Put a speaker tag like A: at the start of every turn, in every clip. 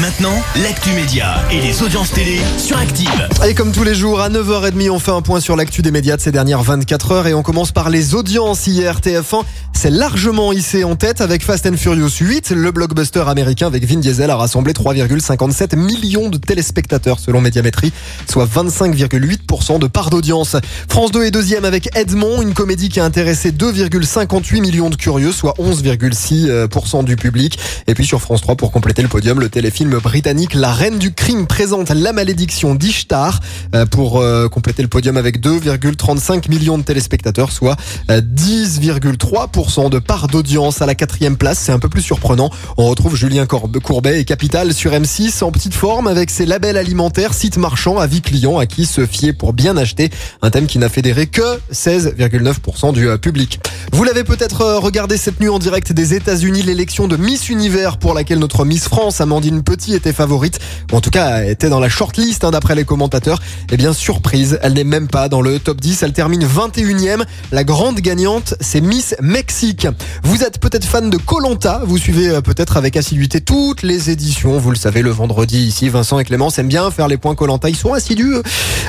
A: Maintenant, l'actu média et les audiences télé sur Active.
B: Et comme tous les jours, à 9h30, on fait un point sur l'actu des médias de ces dernières 24 heures et on commence par les audiences hier. TF1 s'est largement hissé en tête avec Fast and Furious 8. Le blockbuster américain avec Vin Diesel a rassemblé 3,57 millions de téléspectateurs selon Médiamétrie, soit 25,8% de part d'audience. France 2 est deuxième avec Edmond, une comédie qui a intéressé 2,58 millions de curieux, soit 11,6% du public. Et puis sur France 3, pour compléter le podium, le téléfilm britannique La Reine du Crime présente La Malédiction d'Ishtar euh, pour euh, compléter le podium avec 2,35 millions de téléspectateurs, soit euh, 10,3% de part d'audience à la quatrième place. C'est un peu plus surprenant. On retrouve Julien Courbet et Capital sur M6 en petite forme avec ses labels alimentaires, sites marchands, avis clients à qui se fier pour bien acheter. Un thème qui n'a fédéré que 16,9% du euh, public. Vous l'avez peut-être euh, regardé cette nuit en direct des États-Unis, l'élection de Miss Univers pour laquelle notre Miss France, Amandine Petit, était favorite, ou en tout cas était dans la shortlist hein, d'après les commentateurs. Eh bien, surprise, elle n'est même pas dans le top 10, elle termine 21e. La grande gagnante, c'est Miss Mexique. Vous êtes peut-être fan de Colanta, vous suivez euh, peut-être avec assiduité toutes les éditions, vous le savez, le vendredi ici, Vincent et Clémence aiment bien faire les points Colanta, ils sont assidus.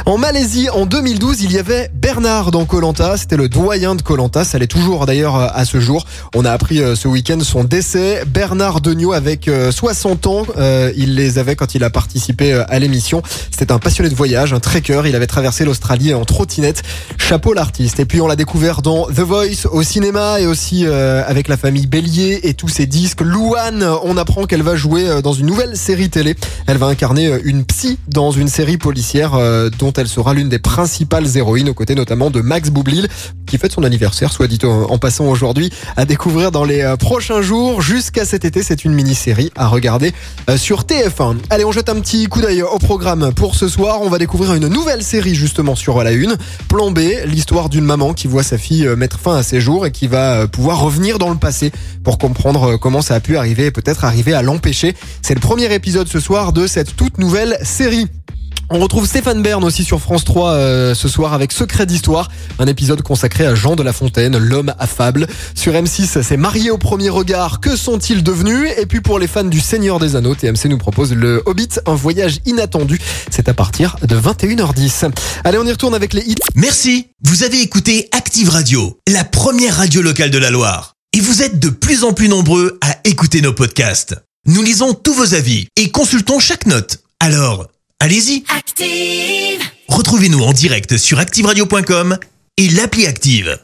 B: En Malaisie, en 2012, il y avait Bernard dans Colanta, c'était le doyen de Colanta, ça l'est toujours d'ailleurs euh, à ce jour. On a appris euh, ce week-end son décès. Bernard Degnaud avec euh, 60 ans, euh, il les avait quand il a participé euh, à l'émission. C'était un passionné de voyage, un trekker, il avait traversé l'Australie en trottinette. Chapeau l'artiste. Et puis on l'a découvert dans The Voice au cinéma et aussi euh, avec la famille Bélier et tous ses disques. Louane, on apprend qu'elle va jouer euh, dans une nouvelle série télé. Elle va incarner euh, une psy dans une série policière euh, dont elle sera l'une des principales héroïnes aux côtés notamment de Max Boublil qui fête son anniversaire, soit dit en passant aujourd'hui, à découvrir dans les euh, prochains jours. Jusqu'à cet été, c'est une mini-série à regarder sur TF1. Allez, on jette un petit coup d'œil au programme pour ce soir. On va découvrir une nouvelle série justement sur la une. Plan B, l'histoire d'une maman qui voit sa fille euh, mettre fin à ses jours et qui va euh, pouvoir revenir dans le passé pour comprendre euh, comment ça a pu arriver et peut-être arriver à l'empêcher. C'est le premier épisode ce soir de cette toute nouvelle série. On retrouve Stéphane Bern aussi sur France 3 euh, ce soir avec Secret d'Histoire, un épisode consacré à Jean de La Fontaine, l'homme affable. Sur M6, c'est Marié au premier regard, que sont-ils devenus? Et puis pour les fans du Seigneur des Anneaux, TMC nous propose le Hobbit, un voyage inattendu. C'est à partir de 21h10. Allez, on y retourne avec les hits.
A: Merci. Vous avez écouté Active Radio, la première radio locale de la Loire. Et vous êtes de plus en plus nombreux à écouter nos podcasts. Nous lisons tous vos avis et consultons chaque note. Alors, allez-y.
C: Active.
A: Retrouvez-nous en direct sur activeradio.com et l'appli Active.